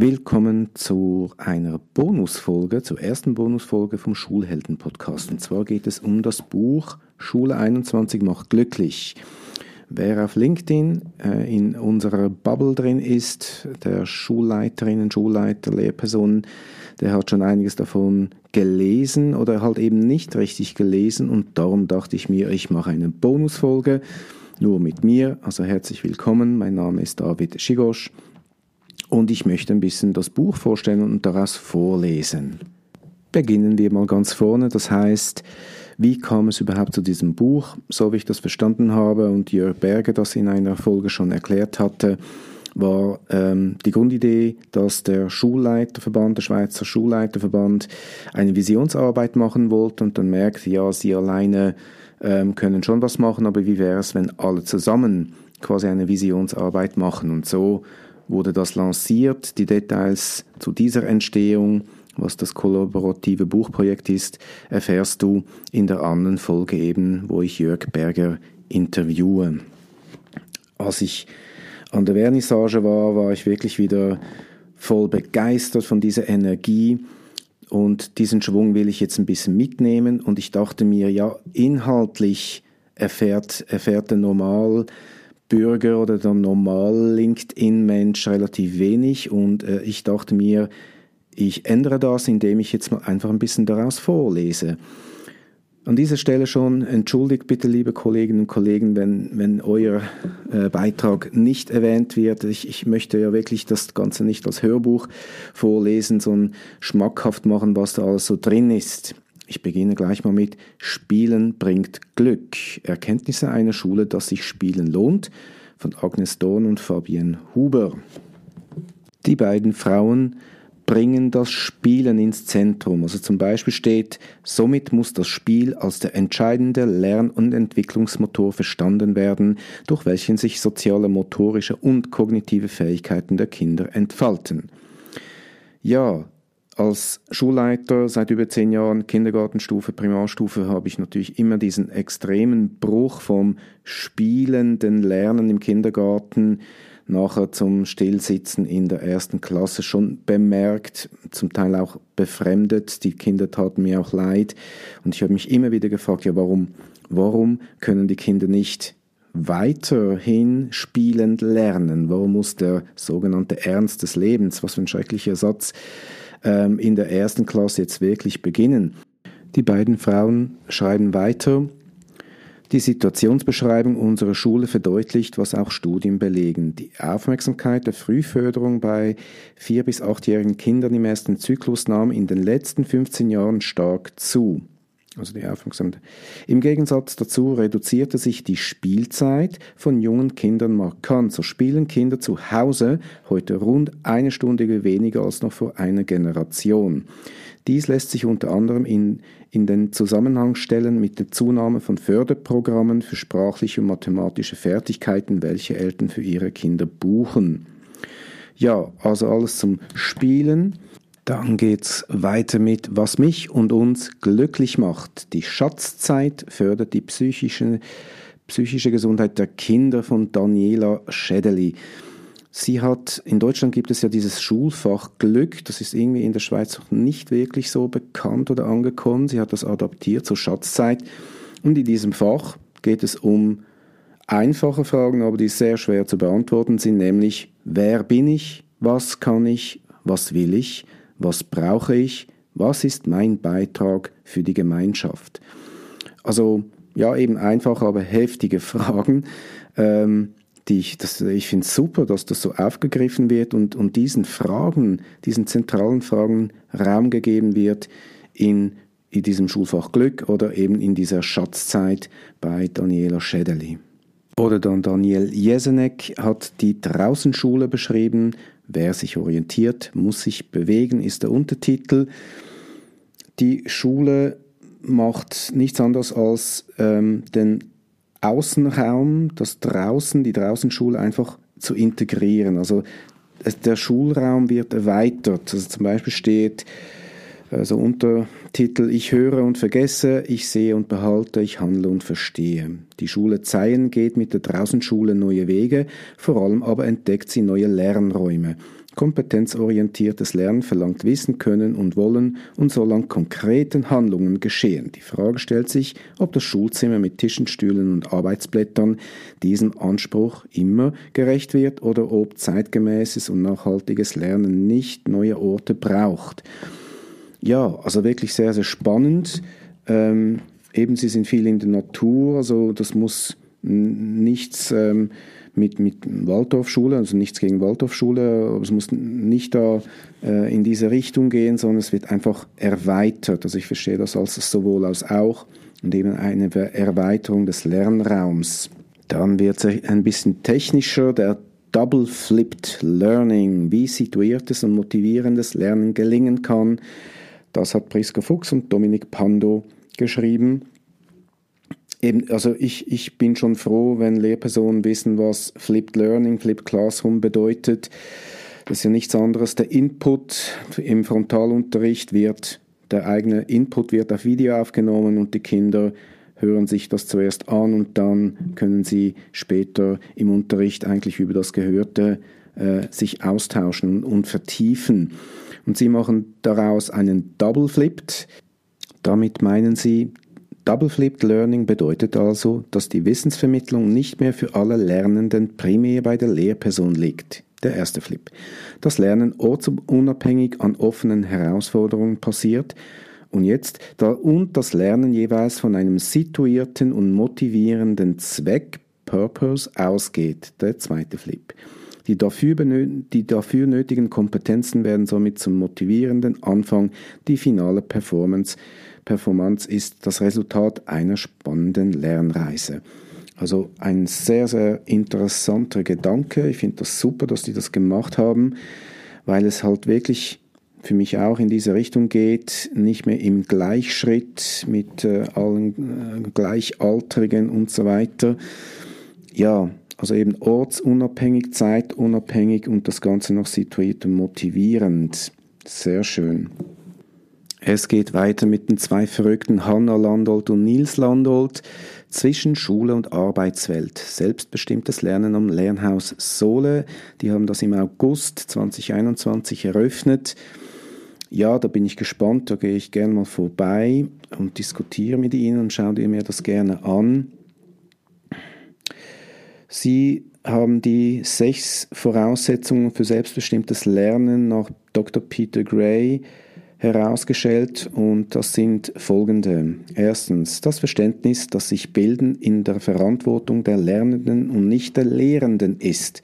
Willkommen zu einer Bonusfolge, zur ersten Bonusfolge vom Schulhelden-Podcast. Und zwar geht es um das Buch Schule 21 macht glücklich. Wer auf LinkedIn äh, in unserer Bubble drin ist, der Schulleiterinnen, Schulleiter, Lehrpersonen, der hat schon einiges davon gelesen oder halt eben nicht richtig gelesen und darum dachte ich mir, ich mache eine Bonusfolge nur mit mir. Also herzlich willkommen, mein Name ist David Schigosch und ich möchte ein bisschen das Buch vorstellen und daraus vorlesen. Beginnen wir mal ganz vorne, das heißt, wie kam es überhaupt zu diesem Buch? So wie ich das verstanden habe und Jörg Berger das in einer Folge schon erklärt hatte, war ähm, die Grundidee, dass der Schulleiterverband, der Schweizer Schulleiterverband, eine Visionsarbeit machen wollte und dann merkt, ja, sie alleine ähm, können schon was machen, aber wie wäre es, wenn alle zusammen quasi eine Visionsarbeit machen? Und so wurde das lanciert. Die Details zu dieser Entstehung, was das kollaborative Buchprojekt ist, erfährst du in der anderen Folge eben, wo ich Jörg Berger interviewe. Als ich an der Vernissage war, war ich wirklich wieder voll begeistert von dieser Energie und diesen Schwung will ich jetzt ein bisschen mitnehmen und ich dachte mir, ja, inhaltlich erfährt, erfährt der Normal Bürger oder der normal LinkedIn-Mensch relativ wenig und äh, ich dachte mir, ich ändere das, indem ich jetzt mal einfach ein bisschen daraus vorlese. An dieser Stelle schon entschuldigt bitte, liebe Kolleginnen und Kollegen, wenn, wenn euer äh, Beitrag nicht erwähnt wird. Ich, ich möchte ja wirklich das Ganze nicht als Hörbuch vorlesen, sondern schmackhaft machen, was da alles so drin ist. Ich beginne gleich mal mit Spielen bringt Glück. Erkenntnisse einer Schule, dass sich Spielen lohnt, von Agnes Dorn und Fabienne Huber. Die beiden Frauen bringen das Spielen ins Zentrum. Also zum Beispiel steht, somit muss das Spiel als der entscheidende Lern- und Entwicklungsmotor verstanden werden, durch welchen sich soziale, motorische und kognitive Fähigkeiten der Kinder entfalten. Ja, als Schulleiter seit über zehn Jahren, Kindergartenstufe, Primarstufe, habe ich natürlich immer diesen extremen Bruch vom spielenden Lernen im Kindergarten nachher zum Stillsitzen in der ersten Klasse schon bemerkt, zum Teil auch befremdet. Die Kinder taten mir auch leid. Und ich habe mich immer wieder gefragt, ja, warum, warum können die Kinder nicht weiterhin spielend lernen? Warum muss der sogenannte Ernst des Lebens, was für ein schrecklicher Satz, ähm, in der ersten Klasse jetzt wirklich beginnen. Die beiden Frauen schreiben weiter, die Situationsbeschreibung unserer Schule verdeutlicht, was auch Studien belegen. Die Aufmerksamkeit der Frühförderung bei vier- bis achtjährigen Kindern im ersten Zyklus nahm in den letzten 15 Jahren stark zu also die Aufmerksamkeit. Im Gegensatz dazu reduzierte sich die Spielzeit von jungen Kindern markant. So spielen Kinder zu Hause heute rund eine Stunde weniger als noch vor einer Generation. Dies lässt sich unter anderem in, in den Zusammenhang stellen mit der Zunahme von Förderprogrammen für sprachliche und mathematische Fertigkeiten, welche Eltern für ihre Kinder buchen. Ja, also alles zum Spielen dann geht's weiter mit, was mich und uns glücklich macht. Die Schatzzeit fördert die psychische, psychische Gesundheit der Kinder von Daniela Schädeli. Sie hat, in Deutschland gibt es ja dieses Schulfach Glück, das ist irgendwie in der Schweiz noch nicht wirklich so bekannt oder angekommen. Sie hat das adaptiert zur Schatzzeit. Und in diesem Fach geht es um einfache Fragen, aber die sehr schwer zu beantworten sind, nämlich wer bin ich, was kann ich, was will ich, was brauche ich, was ist mein Beitrag für die Gemeinschaft. Also ja, eben einfach, aber heftige Fragen. Ähm, die ich, ich finde es super, dass das so aufgegriffen wird und, und diesen Fragen, diesen zentralen Fragen Raum gegeben wird in, in diesem Schulfach Glück oder eben in dieser Schatzzeit bei Daniela Schädeli. Oder dann Daniel Jesenek hat die Draußenschule beschrieben, Wer sich orientiert, muss sich bewegen, ist der Untertitel. Die Schule macht nichts anderes als ähm, den Außenraum, das Draußen, die Draußenschule einfach zu integrieren. Also der Schulraum wird erweitert. Also zum Beispiel steht also Untertitel Ich höre und vergesse, ich sehe und behalte, ich handle und verstehe. Die Schule Zeien geht mit der Draußenschule neue Wege, vor allem aber entdeckt sie neue Lernräume. Kompetenzorientiertes Lernen verlangt Wissen, Können und Wollen und soll an konkreten Handlungen geschehen. Die Frage stellt sich, ob das Schulzimmer mit Tischen, Stühlen und Arbeitsblättern diesem Anspruch immer gerecht wird oder ob zeitgemäßes und nachhaltiges Lernen nicht neue Orte braucht. Ja, also wirklich sehr, sehr spannend. Ähm, eben, sie sind viel in der Natur, also das muss nichts ähm, mit, mit Waldorfschule, also nichts gegen Waldorfschule, aber es muss nicht da äh, in diese Richtung gehen, sondern es wird einfach erweitert. Also ich verstehe das als sowohl als auch und eben eine Erweiterung des Lernraums. Dann wird es ein bisschen technischer, der Double Flipped Learning, wie situiertes und motivierendes Lernen gelingen kann. Das hat Priska Fuchs und Dominik Pando geschrieben eben, also ich, ich bin schon froh, wenn Lehrpersonen wissen, was Flipped Learning, Flipped Classroom bedeutet. Das ist ja nichts anderes. Der Input im Frontalunterricht wird, der eigene Input wird auf Video aufgenommen und die Kinder hören sich das zuerst an und dann können sie später im Unterricht eigentlich über das Gehörte äh, sich austauschen und vertiefen. Und sie machen daraus einen Double Flipped. Damit meinen sie, Double Flipped Learning bedeutet also, dass die Wissensvermittlung nicht mehr für alle Lernenden primär bei der Lehrperson liegt. Der erste Flip. Das Lernen ortsunabhängig an offenen Herausforderungen passiert und jetzt da und das Lernen jeweils von einem situierten und motivierenden Zweck, Purpose, ausgeht. Der zweite Flip. Die dafür, die dafür nötigen Kompetenzen werden somit zum motivierenden Anfang, die finale Performance Performance ist das Resultat einer spannenden Lernreise. Also ein sehr, sehr interessanter Gedanke. Ich finde das super, dass die das gemacht haben, weil es halt wirklich für mich auch in diese Richtung geht, nicht mehr im Gleichschritt mit äh, allen äh, Gleichaltrigen und so weiter. Ja, also eben ortsunabhängig, zeitunabhängig und das Ganze noch situiert und motivierend. Sehr schön. Es geht weiter mit den zwei Verrückten Hanna Landolt und Nils Landolt zwischen Schule und Arbeitswelt. Selbstbestimmtes Lernen am Lernhaus Sole. Die haben das im August 2021 eröffnet. Ja, da bin ich gespannt, da gehe ich gerne mal vorbei und diskutiere mit Ihnen und schaue mir das gerne an. Sie haben die sechs Voraussetzungen für selbstbestimmtes Lernen nach Dr. Peter Gray herausgestellt und das sind folgende. Erstens das Verständnis, dass sich Bilden in der Verantwortung der Lernenden und nicht der Lehrenden ist.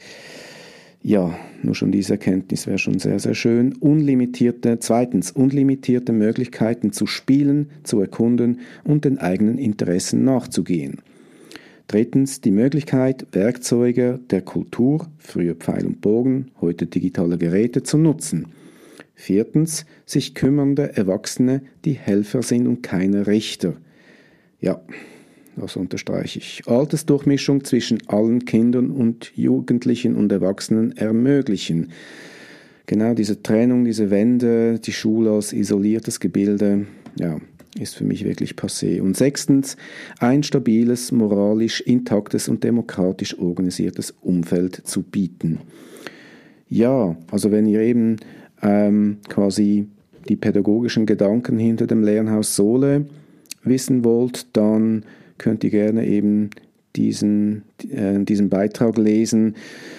Ja, nur schon diese Erkenntnis wäre schon sehr, sehr schön. Unlimitierte, zweitens, unlimitierte Möglichkeiten zu spielen, zu erkunden und den eigenen Interessen nachzugehen. Drittens, die Möglichkeit, Werkzeuge der Kultur, früher Pfeil und Bogen, heute digitale Geräte, zu nutzen. Viertens, sich kümmernde Erwachsene, die Helfer sind und keine Richter. Ja, das unterstreiche ich. Altersdurchmischung zwischen allen Kindern und Jugendlichen und Erwachsenen ermöglichen. Genau diese Trennung, diese Wände, die Schule als isoliertes Gebilde, ja, ist für mich wirklich passé. Und sechstens, ein stabiles, moralisch intaktes und demokratisch organisiertes Umfeld zu bieten. Ja, also wenn ihr eben ähm, quasi die pädagogischen Gedanken hinter dem Lernhaus Sohle wissen wollt, dann könnt ihr gerne eben diesen, äh, diesen Beitrag lesen.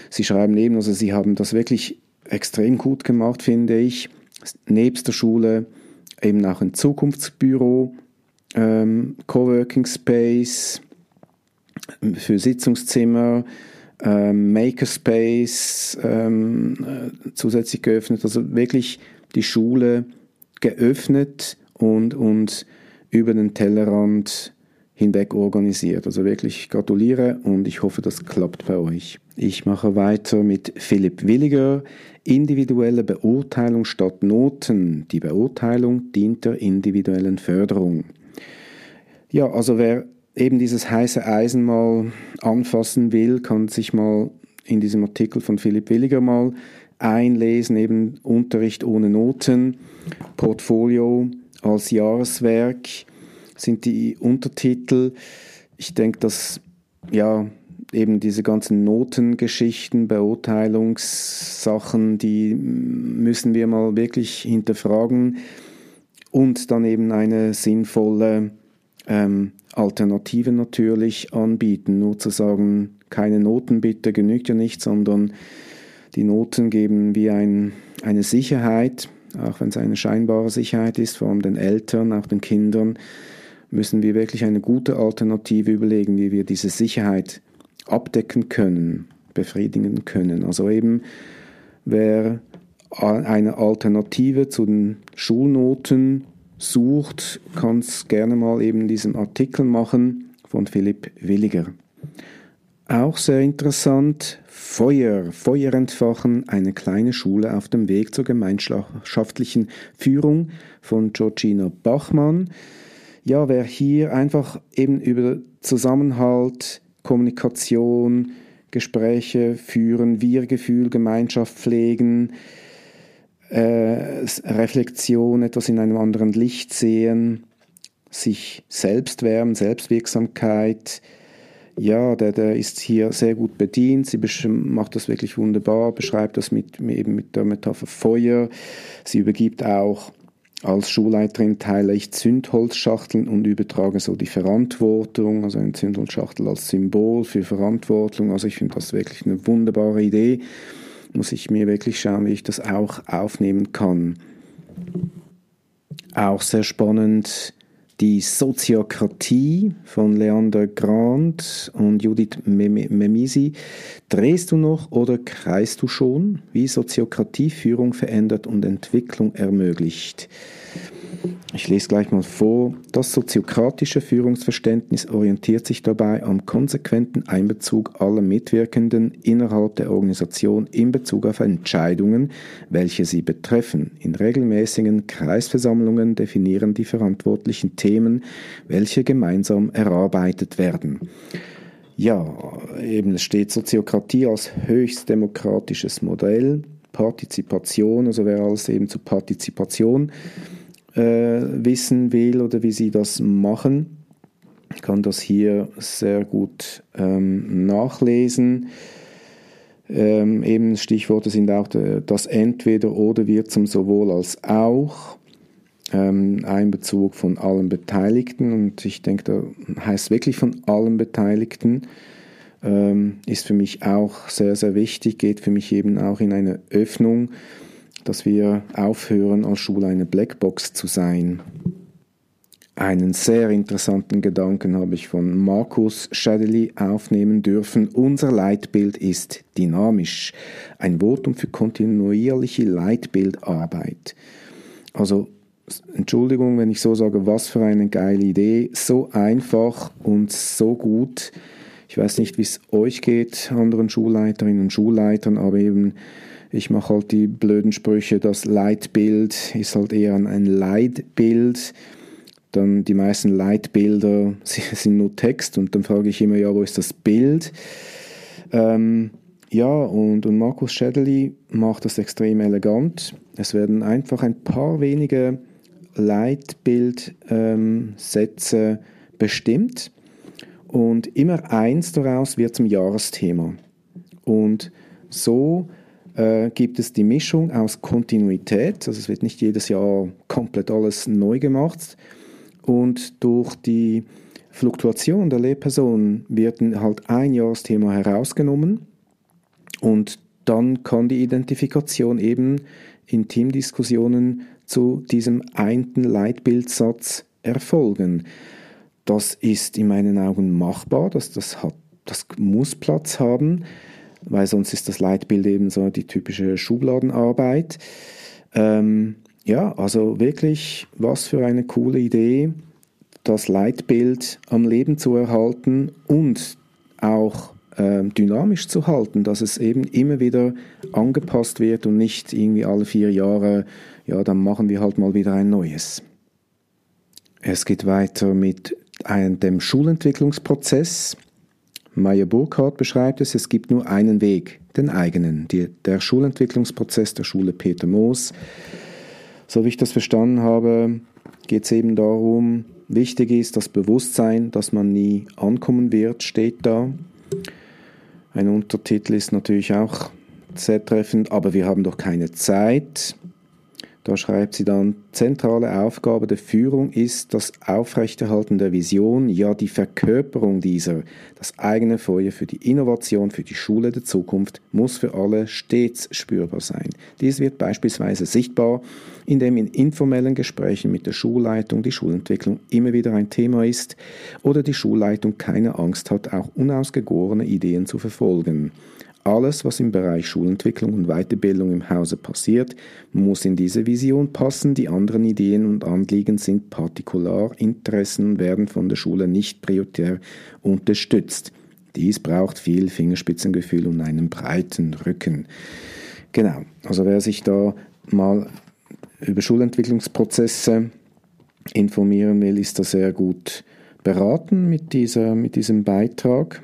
Sie schreiben eben, also sie haben das wirklich extrem gut gemacht, finde ich. Nebst der Schule eben auch ein Zukunftsbüro, ähm, Coworking Space für Sitzungszimmer, ähm, Makerspace ähm, äh, zusätzlich geöffnet. Also wirklich die Schule geöffnet und, und über den Tellerrand hinweg organisiert. Also wirklich gratuliere und ich hoffe, das klappt bei euch. Ich mache weiter mit Philipp Williger. Individuelle Beurteilung statt Noten. Die Beurteilung dient der individuellen Förderung. Ja, also wer eben dieses heiße Eisen mal anfassen will, kann sich mal in diesem Artikel von Philipp Williger mal einlesen, eben Unterricht ohne Noten, Portfolio als Jahreswerk sind die Untertitel. Ich denke, dass ja, eben diese ganzen Notengeschichten, Beurteilungssachen, die müssen wir mal wirklich hinterfragen und dann eben eine sinnvolle ähm, Alternative natürlich anbieten. Nur zu sagen, keine Noten bitte genügt ja nicht, sondern die Noten geben wie ein, eine Sicherheit, auch wenn es eine scheinbare Sicherheit ist, vor allem den Eltern, auch den Kindern, müssen wir wirklich eine gute Alternative überlegen, wie wir diese Sicherheit abdecken können, befriedigen können. Also eben, wer eine Alternative zu den Schulnoten sucht, kann es gerne mal eben diesen Artikel machen von Philipp Williger. Auch sehr interessant, Feuer, Feuer entfachen, eine kleine Schule auf dem Weg zur gemeinschaftlichen Führung von Georgina Bachmann. Ja, wer hier einfach eben über Zusammenhalt, Kommunikation, Gespräche führen, Wir-Gefühl, Gemeinschaft pflegen, äh, Reflexion, etwas in einem anderen Licht sehen, sich selbst wärmen, Selbstwirksamkeit. Ja, der, der ist hier sehr gut bedient. Sie macht das wirklich wunderbar, beschreibt das mit, eben mit der Metapher Feuer. Sie übergibt auch als Schulleiterin teile ich Zündholzschachteln und übertrage so die Verantwortung, also eine Zündholzschachtel als Symbol für Verantwortung. Also ich finde das wirklich eine wunderbare Idee muss ich mir wirklich schauen, wie ich das auch aufnehmen kann. Auch sehr spannend die Soziokratie von Leander Grant und Judith Memisi. Drehst du noch oder kreist du schon? Wie Soziokratie Führung verändert und Entwicklung ermöglicht. Ich lese gleich mal vor. Das soziokratische Führungsverständnis orientiert sich dabei am konsequenten Einbezug aller Mitwirkenden innerhalb der Organisation in Bezug auf Entscheidungen, welche sie betreffen. In regelmäßigen Kreisversammlungen definieren die verantwortlichen Themen, welche gemeinsam erarbeitet werden. Ja, eben steht Soziokratie als höchst demokratisches Modell, Partizipation, also wer alles eben zu Partizipation äh, wissen will oder wie sie das machen, kann das hier sehr gut ähm, nachlesen. Ähm, eben Stichworte sind auch das Entweder oder wird zum sowohl als auch. Ähm, Einbezug von allen Beteiligten und ich denke, da heißt wirklich von allen Beteiligten ähm, ist für mich auch sehr, sehr wichtig, geht für mich eben auch in eine Öffnung dass wir aufhören, als Schule eine Blackbox zu sein. Einen sehr interessanten Gedanken habe ich von Markus Schädeli aufnehmen dürfen. Unser Leitbild ist dynamisch. Ein Votum für kontinuierliche Leitbildarbeit. Also, Entschuldigung, wenn ich so sage, was für eine geile Idee. So einfach und so gut. Ich weiß nicht, wie es euch geht, anderen Schulleiterinnen und Schulleitern, aber eben ich mache halt die blöden Sprüche, das Leitbild ist halt eher ein Leitbild. Dann die meisten Leitbilder sind nur Text und dann frage ich immer, ja, wo ist das Bild? Ähm, ja, und, und Markus Schädeli macht das extrem elegant. Es werden einfach ein paar wenige Leitbildsätze ähm, bestimmt und immer eins daraus wird zum Jahresthema. Und so äh, gibt es die Mischung aus Kontinuität, also es wird nicht jedes Jahr komplett alles neu gemacht und durch die Fluktuation der Lehrperson wird halt ein Jahresthema herausgenommen und dann kann die Identifikation eben in Teamdiskussionen zu diesem einen Leitbildsatz erfolgen. Das ist in meinen Augen machbar, das, das, hat, das muss Platz haben weil sonst ist das Leitbild eben so die typische Schubladenarbeit. Ähm, ja, also wirklich, was für eine coole Idee, das Leitbild am Leben zu erhalten und auch ähm, dynamisch zu halten, dass es eben immer wieder angepasst wird und nicht irgendwie alle vier Jahre, ja, dann machen wir halt mal wieder ein neues. Es geht weiter mit einem, dem Schulentwicklungsprozess. Meyer Burkhardt beschreibt es, es gibt nur einen Weg, den eigenen, die, der Schulentwicklungsprozess der Schule Peter Moos. So wie ich das verstanden habe, geht es eben darum, wichtig ist das Bewusstsein, dass man nie ankommen wird, steht da. Ein Untertitel ist natürlich auch sehr treffend, aber wir haben doch keine Zeit. Da schreibt sie dann, zentrale Aufgabe der Führung ist das Aufrechterhalten der Vision, ja die Verkörperung dieser. Das eigene Feuer für die Innovation, für die Schule der Zukunft muss für alle stets spürbar sein. Dies wird beispielsweise sichtbar, indem in informellen Gesprächen mit der Schulleitung die Schulentwicklung immer wieder ein Thema ist oder die Schulleitung keine Angst hat, auch unausgegorene Ideen zu verfolgen. Alles, was im Bereich Schulentwicklung und Weiterbildung im Hause passiert, muss in diese Vision passen. Die anderen Ideen und Anliegen sind Partikularinteressen und werden von der Schule nicht prioritär unterstützt. Dies braucht viel Fingerspitzengefühl und einen breiten Rücken. Genau, also wer sich da mal über Schulentwicklungsprozesse informieren will, ist da sehr gut beraten mit, dieser, mit diesem Beitrag.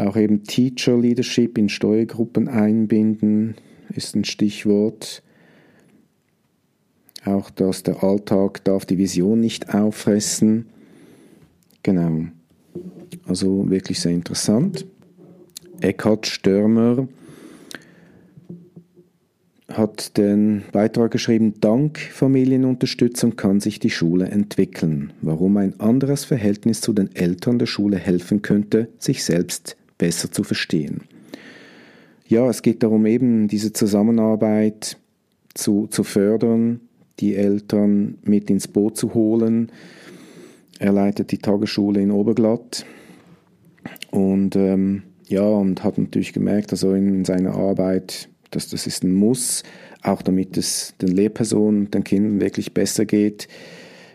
Auch eben Teacher Leadership in Steuergruppen einbinden ist ein Stichwort. Auch dass der Alltag darf die Vision nicht auffressen. Genau. Also wirklich sehr interessant. Eckhard Störmer hat den Beitrag geschrieben, dank Familienunterstützung kann sich die Schule entwickeln. Warum ein anderes Verhältnis zu den Eltern der Schule helfen könnte, sich selbst besser zu verstehen. Ja, es geht darum, eben diese Zusammenarbeit zu, zu fördern, die Eltern mit ins Boot zu holen. Er leitet die Tagesschule in Oberglatt und ähm, ja, und hat natürlich gemerkt, also in seiner Arbeit, dass das ist ein Muss, auch damit es den Lehrpersonen, den Kindern wirklich besser geht.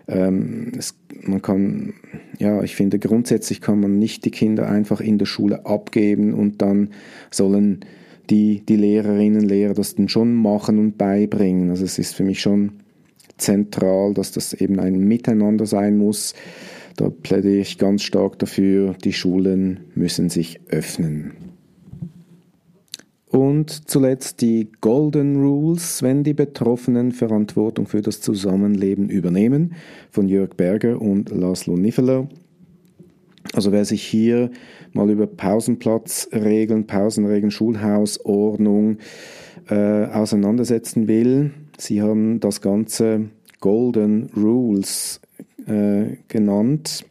Ähm, es, man kann, ja, ich finde grundsätzlich kann man nicht die Kinder einfach in der Schule abgeben und dann sollen die, die Lehrerinnen, Lehrer das dann schon machen und beibringen. Also es ist für mich schon zentral, dass das eben ein Miteinander sein muss. Da plädiere ich ganz stark dafür, die Schulen müssen sich öffnen. Und zuletzt die Golden Rules, wenn die Betroffenen Verantwortung für das Zusammenleben übernehmen, von Jörg Berger und Laszlo Niffeler. Also wer sich hier mal über Pausenplatzregeln, Pausenregeln, Schulhausordnung äh, auseinandersetzen will, sie haben das Ganze Golden Rules äh, genannt.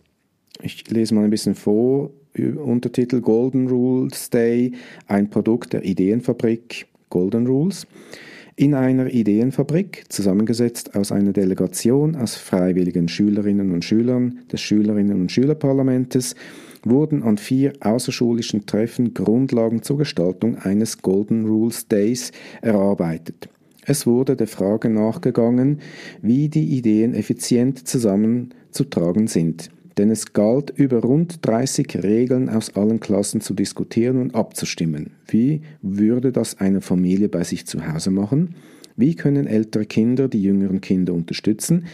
Ich lese mal ein bisschen vor. Untertitel Golden Rules Day, ein Produkt der Ideenfabrik Golden Rules. In einer Ideenfabrik, zusammengesetzt aus einer Delegation aus freiwilligen Schülerinnen und Schülern des Schülerinnen und Schülerparlamentes, wurden an vier außerschulischen Treffen Grundlagen zur Gestaltung eines Golden Rules Days erarbeitet. Es wurde der Frage nachgegangen, wie die Ideen effizient zusammenzutragen sind denn es galt, über rund 30 Regeln aus allen Klassen zu diskutieren und abzustimmen. Wie würde das eine Familie bei sich zu Hause machen? Wie können ältere Kinder die jüngeren Kinder unterstützen?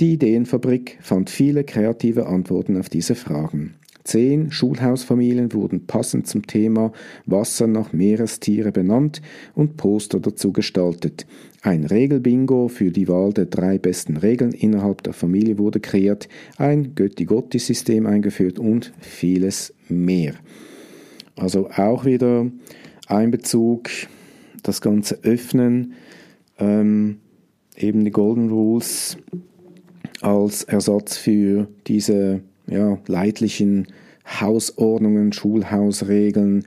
Die Ideenfabrik fand viele kreative Antworten auf diese Fragen. Zehn Schulhausfamilien wurden passend zum Thema Wasser nach Meerestiere benannt und Poster dazu gestaltet. Ein Regelbingo für die Wahl der drei besten Regeln innerhalb der Familie wurde kreiert, ein Götti-Gotti-System eingeführt und vieles mehr. Also auch wieder Einbezug, das Ganze öffnen, ähm, eben die Golden Rules als Ersatz für diese ja, leidlichen Hausordnungen, Schulhausregeln,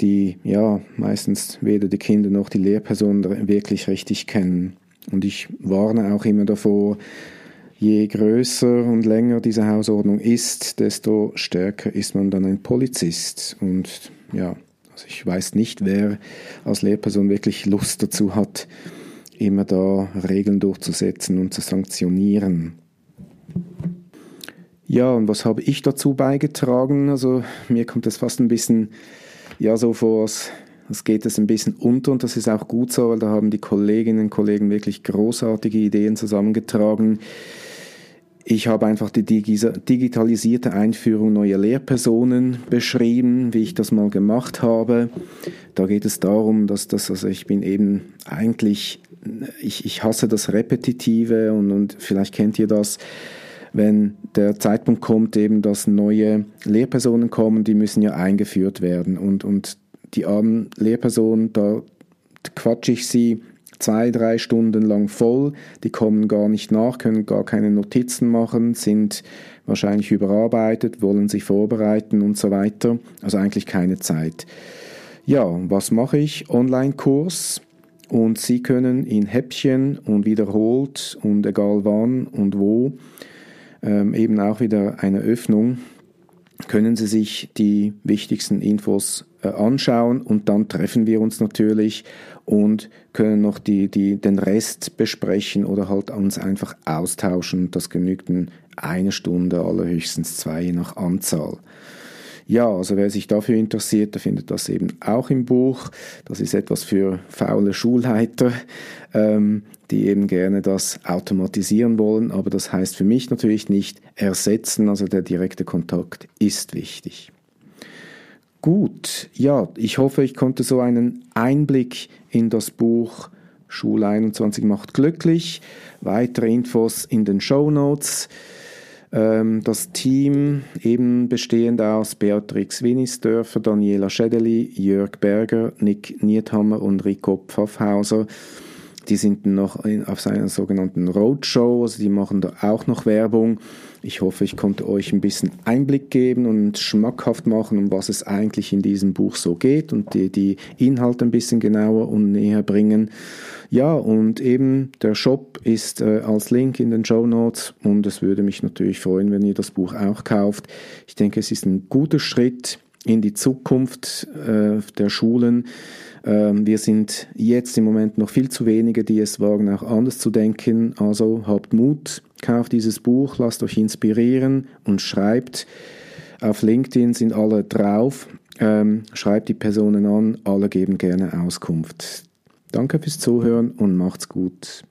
die ja meistens weder die Kinder noch die Lehrpersonen wirklich richtig kennen. Und ich warne auch immer davor, je größer und länger diese Hausordnung ist, desto stärker ist man dann ein Polizist. Und ja, also ich weiß nicht, wer als Lehrperson wirklich Lust dazu hat, immer da Regeln durchzusetzen und zu sanktionieren. Ja, und was habe ich dazu beigetragen? Also mir kommt das fast ein bisschen ja so vor, es geht es ein bisschen unter und das ist auch gut so, weil da haben die Kolleginnen und Kollegen wirklich großartige Ideen zusammengetragen. Ich habe einfach die digitalisierte Einführung neuer Lehrpersonen beschrieben, wie ich das mal gemacht habe. Da geht es darum, dass das, also ich bin eben eigentlich, ich, ich hasse das Repetitive und, und vielleicht kennt ihr das wenn der Zeitpunkt kommt, eben, dass neue Lehrpersonen kommen, die müssen ja eingeführt werden. Und, und die armen Lehrpersonen, da quatsche ich sie zwei, drei Stunden lang voll, die kommen gar nicht nach, können gar keine Notizen machen, sind wahrscheinlich überarbeitet, wollen sich vorbereiten und so weiter. Also eigentlich keine Zeit. Ja, was mache ich? Online-Kurs und Sie können in Häppchen und wiederholt und egal wann und wo ähm, eben auch wieder eine Öffnung, können Sie sich die wichtigsten Infos äh, anschauen und dann treffen wir uns natürlich und können noch die, die, den Rest besprechen oder halt uns einfach austauschen. Das genügt eine Stunde, allerhöchstens zwei, je nach Anzahl. Ja, also wer sich dafür interessiert, der findet das eben auch im Buch. Das ist etwas für faule Schulleiter, ähm, die eben gerne das automatisieren wollen. Aber das heißt für mich natürlich nicht ersetzen. Also der direkte Kontakt ist wichtig. Gut, ja, ich hoffe, ich konnte so einen Einblick in das Buch Schule 21 macht glücklich. Weitere Infos in den Show Notes. Ähm, das Team, eben bestehend aus Beatrix Winnisdörfer, Daniela Schädeli, Jörg Berger, Nick Niethammer und Rico Pfaffhauser, die sind noch auf seiner sogenannten Roadshow, also die machen da auch noch Werbung. Ich hoffe, ich konnte euch ein bisschen Einblick geben und schmackhaft machen, um was es eigentlich in diesem Buch so geht und die, die Inhalte ein bisschen genauer und näher bringen. Ja, und eben der Shop ist äh, als Link in den Show Notes und es würde mich natürlich freuen, wenn ihr das Buch auch kauft. Ich denke, es ist ein guter Schritt in die Zukunft äh, der Schulen. Ähm, wir sind jetzt im Moment noch viel zu wenige, die es wagen, auch anders zu denken. Also habt Mut, kauft dieses Buch, lasst euch inspirieren und schreibt. Auf LinkedIn sind alle drauf. Ähm, schreibt die Personen an, alle geben gerne Auskunft. Danke fürs Zuhören und macht's gut.